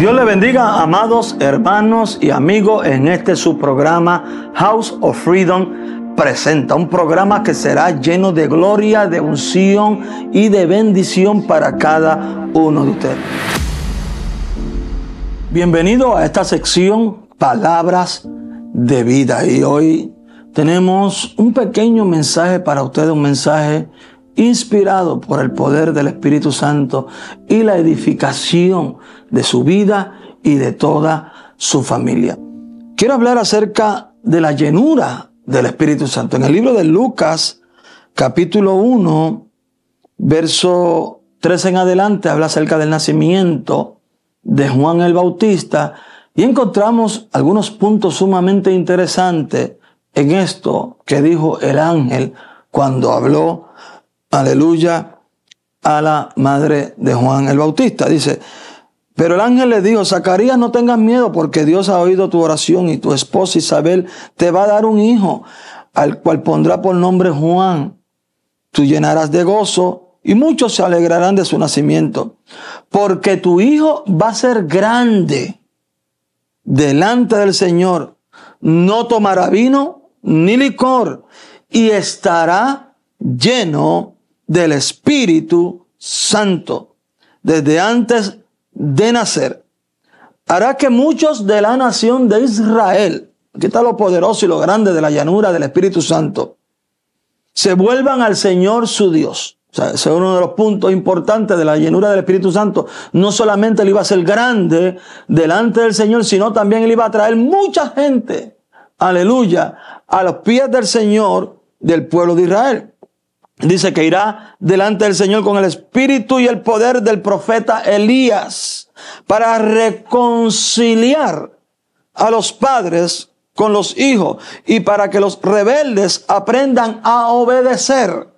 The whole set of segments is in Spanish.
Dios le bendiga, amados hermanos y amigos, en este su programa House of Freedom presenta un programa que será lleno de gloria, de unción y de bendición para cada uno de ustedes. Bienvenido a esta sección Palabras de Vida y hoy tenemos un pequeño mensaje para ustedes, un mensaje inspirado por el poder del Espíritu Santo y la edificación de su vida y de toda su familia. Quiero hablar acerca de la llenura del Espíritu Santo. En el libro de Lucas, capítulo 1, verso 3 en adelante, habla acerca del nacimiento de Juan el Bautista y encontramos algunos puntos sumamente interesantes en esto que dijo el ángel cuando habló, aleluya, a la madre de Juan el Bautista. Dice, pero el ángel le dijo, Zacarías, no tengas miedo porque Dios ha oído tu oración y tu esposa Isabel te va a dar un hijo, al cual pondrá por nombre Juan. Tú llenarás de gozo y muchos se alegrarán de su nacimiento, porque tu hijo va a ser grande delante del Señor. No tomará vino ni licor y estará lleno del Espíritu Santo. Desde antes de nacer, hará que muchos de la nación de Israel, aquí está lo poderoso y lo grande de la llanura del Espíritu Santo, se vuelvan al Señor su Dios. O sea, ese es uno de los puntos importantes de la llenura del Espíritu Santo. No solamente él iba a ser grande delante del Señor, sino también él iba a traer mucha gente, aleluya, a los pies del Señor del pueblo de Israel. Dice que irá delante del Señor con el espíritu y el poder del profeta Elías para reconciliar a los padres con los hijos y para que los rebeldes aprendan a obedecer.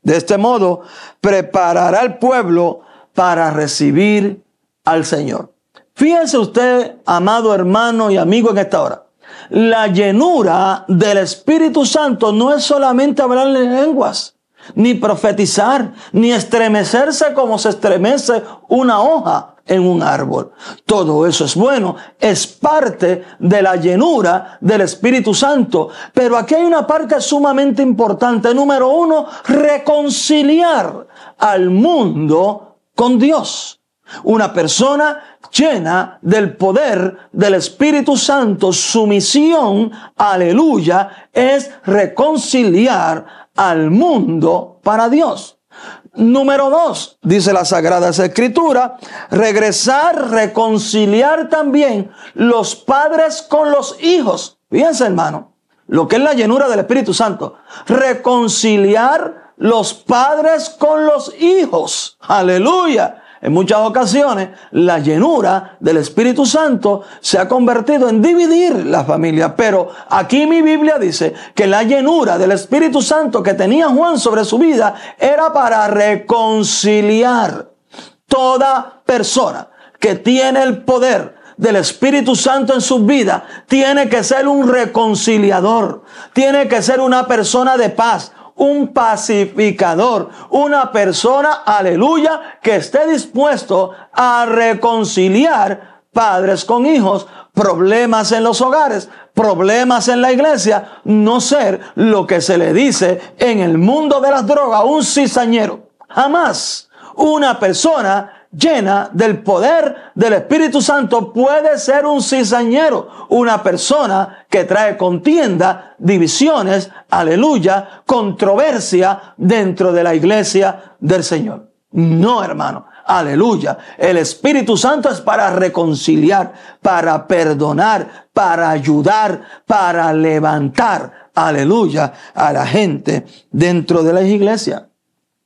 De este modo, preparará el pueblo para recibir al Señor. Fíjense usted, amado hermano y amigo en esta hora. La llenura del Espíritu Santo no es solamente hablar en lenguas ni profetizar, ni estremecerse como se estremece una hoja en un árbol. Todo eso es bueno, es parte de la llenura del Espíritu Santo. Pero aquí hay una parte sumamente importante. Número uno, reconciliar al mundo con Dios. Una persona llena del poder del Espíritu Santo, su misión, aleluya, es reconciliar al mundo para Dios. Número dos, dice la Sagrada Escritura, regresar, reconciliar también los padres con los hijos. Fíjense, hermano, lo que es la llenura del Espíritu Santo. Reconciliar los padres con los hijos. Aleluya. En muchas ocasiones, la llenura del Espíritu Santo se ha convertido en dividir la familia. Pero aquí mi Biblia dice que la llenura del Espíritu Santo que tenía Juan sobre su vida era para reconciliar toda persona que tiene el poder del Espíritu Santo en su vida tiene que ser un reconciliador, tiene que ser una persona de paz, un pacificador, una persona, aleluya, que esté dispuesto a reconciliar padres con hijos, problemas en los hogares, problemas en la iglesia, no ser lo que se le dice en el mundo de las drogas, un cizañero. Jamás una persona llena del poder del Espíritu Santo puede ser un cizañero, una persona que trae contienda, divisiones, aleluya, controversia dentro de la iglesia del Señor. No, hermano. Aleluya. El Espíritu Santo es para reconciliar, para perdonar, para ayudar, para levantar, aleluya, a la gente dentro de la iglesia.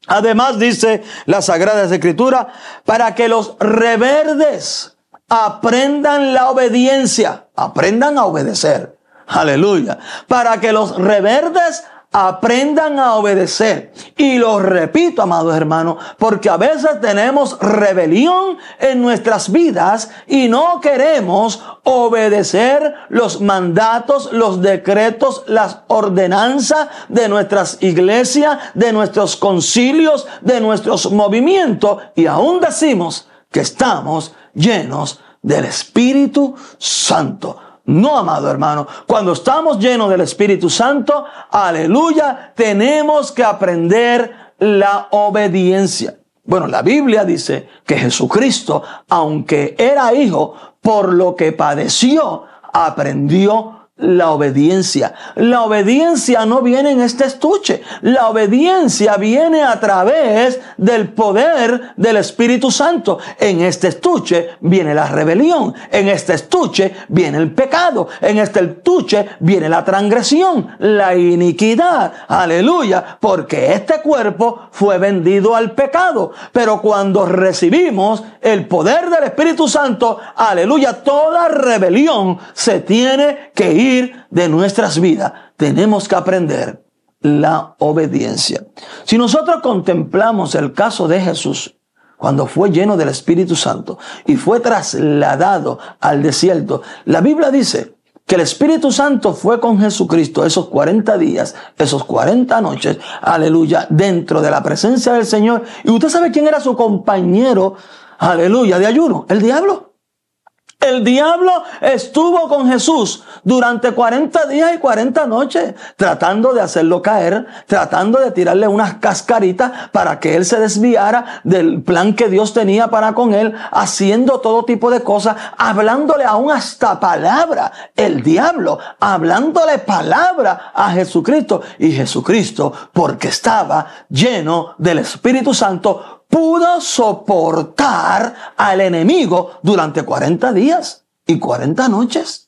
Además dice la Sagrada Escritura, para que los reverdes aprendan la obediencia, aprendan a obedecer. Aleluya. Para que los reverdes aprendan a obedecer. Y lo repito, amados hermanos, porque a veces tenemos rebelión en nuestras vidas y no queremos obedecer los mandatos, los decretos, las ordenanzas de nuestras iglesias, de nuestros concilios, de nuestros movimientos y aún decimos que estamos llenos del Espíritu Santo. No, amado hermano, cuando estamos llenos del Espíritu Santo, aleluya, tenemos que aprender la obediencia. Bueno, la Biblia dice que Jesucristo, aunque era hijo, por lo que padeció, aprendió la obediencia. La obediencia no viene en este estuche. La obediencia viene a través del poder del Espíritu Santo. En este estuche viene la rebelión. En este estuche viene el pecado. En este estuche viene la transgresión, la iniquidad. Aleluya. Porque este cuerpo fue vendido al pecado. Pero cuando recibimos el poder del Espíritu Santo, aleluya, toda rebelión se tiene que ir de nuestras vidas, tenemos que aprender la obediencia. Si nosotros contemplamos el caso de Jesús, cuando fue lleno del Espíritu Santo y fue trasladado al desierto, la Biblia dice que el Espíritu Santo fue con Jesucristo esos 40 días, esos 40 noches, aleluya, dentro de la presencia del Señor. Y usted sabe quién era su compañero, aleluya, de ayuno, el diablo. El diablo estuvo con Jesús durante 40 días y 40 noches, tratando de hacerlo caer, tratando de tirarle unas cascaritas para que él se desviara del plan que Dios tenía para con él, haciendo todo tipo de cosas, hablándole aún hasta palabra, el diablo, hablándole palabra a Jesucristo. Y Jesucristo, porque estaba lleno del Espíritu Santo, pudo soportar al enemigo durante 40 días y 40 noches.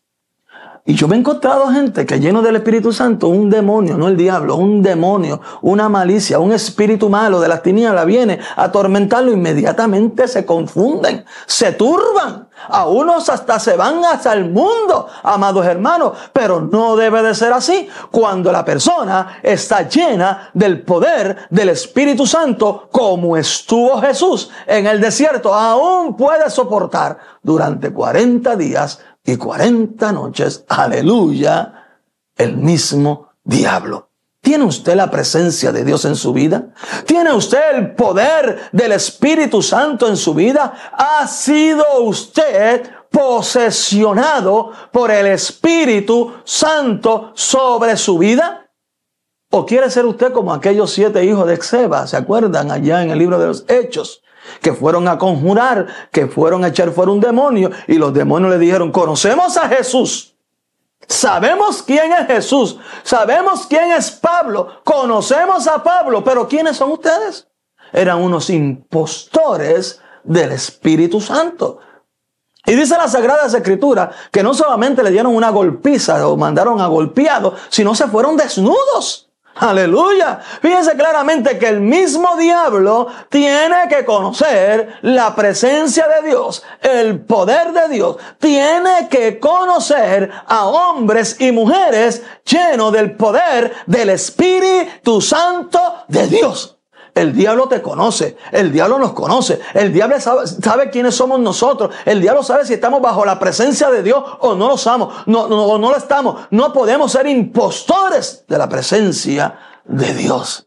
Y yo me he encontrado gente que lleno del Espíritu Santo, un demonio, no el diablo, un demonio, una malicia, un espíritu malo de las tinieblas viene a atormentarlo, inmediatamente se confunden, se turban. A unos hasta se van hasta el mundo, amados hermanos, pero no debe de ser así. Cuando la persona está llena del poder del Espíritu Santo, como estuvo Jesús en el desierto, aún puede soportar durante 40 días y 40 noches, aleluya, el mismo diablo. ¿Tiene usted la presencia de Dios en su vida? ¿Tiene usted el poder del Espíritu Santo en su vida? ¿Ha sido usted posesionado por el Espíritu Santo sobre su vida? ¿O quiere ser usted como aquellos siete hijos de Exeba? ¿Se acuerdan allá en el libro de los Hechos? Que fueron a conjurar, que fueron a echar fuera un demonio y los demonios le dijeron, conocemos a Jesús. Sabemos quién es Jesús, sabemos quién es Pablo, conocemos a Pablo, pero ¿quiénes son ustedes? Eran unos impostores del Espíritu Santo. Y dice la Sagrada Escritura que no solamente le dieron una golpiza o mandaron a golpeado, sino se fueron desnudos. Aleluya. Fíjense claramente que el mismo diablo tiene que conocer la presencia de Dios, el poder de Dios. Tiene que conocer a hombres y mujeres llenos del poder del Espíritu Santo de Dios. El diablo te conoce, el diablo nos conoce, el diablo sabe, quiénes somos nosotros, el diablo sabe si estamos bajo la presencia de Dios o no lo estamos, no, no, no lo estamos. No podemos ser impostores de la presencia de Dios.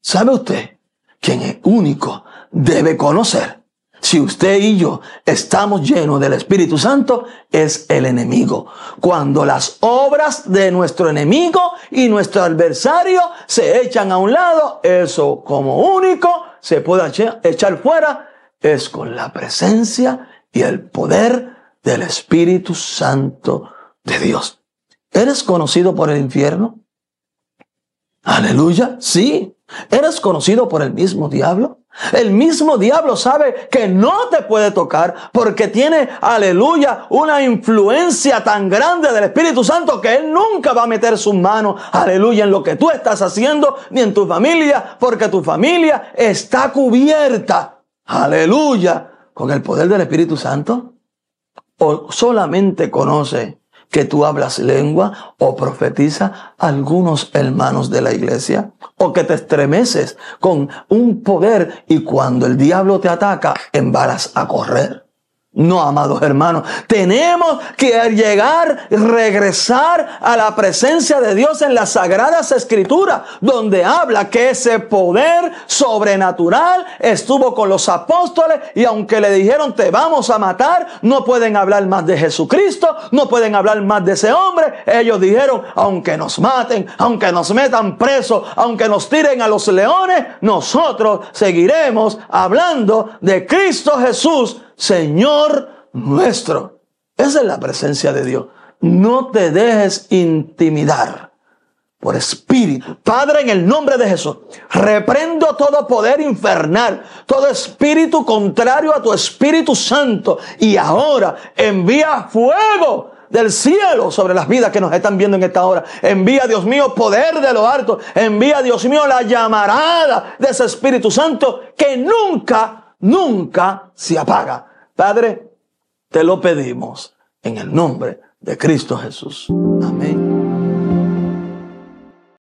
¿Sabe usted quién es único debe conocer si usted y yo estamos llenos del Espíritu Santo, es el enemigo. Cuando las obras de nuestro enemigo y nuestro adversario se echan a un lado, eso como único se puede echar fuera, es con la presencia y el poder del Espíritu Santo de Dios. ¿Eres conocido por el infierno? Aleluya, sí. ¿Eres conocido por el mismo diablo? El mismo diablo sabe que no te puede tocar porque tiene, aleluya, una influencia tan grande del Espíritu Santo que Él nunca va a meter sus manos, aleluya, en lo que tú estás haciendo ni en tu familia, porque tu familia está cubierta, aleluya, con el poder del Espíritu Santo. O solamente conoce que tú hablas lengua o profetiza algunos hermanos de la iglesia o que te estremeces con un poder y cuando el diablo te ataca embalas a correr. No, amados hermanos, tenemos que llegar, regresar a la presencia de Dios en las sagradas escrituras, donde habla que ese poder sobrenatural estuvo con los apóstoles y aunque le dijeron te vamos a matar, no pueden hablar más de Jesucristo, no pueden hablar más de ese hombre. Ellos dijeron, aunque nos maten, aunque nos metan presos, aunque nos tiren a los leones, nosotros seguiremos hablando de Cristo Jesús Señor nuestro. Esa es la presencia de Dios. No te dejes intimidar por espíritu. Padre, en el nombre de Jesús, reprendo todo poder infernal, todo espíritu contrario a tu Espíritu Santo. Y ahora envía fuego del cielo sobre las vidas que nos están viendo en esta hora. Envía, Dios mío, poder de lo alto. Envía, Dios mío, la llamarada de ese Espíritu Santo que nunca, nunca se apaga. Padre, te lo pedimos en el nombre de Cristo Jesús. Amén.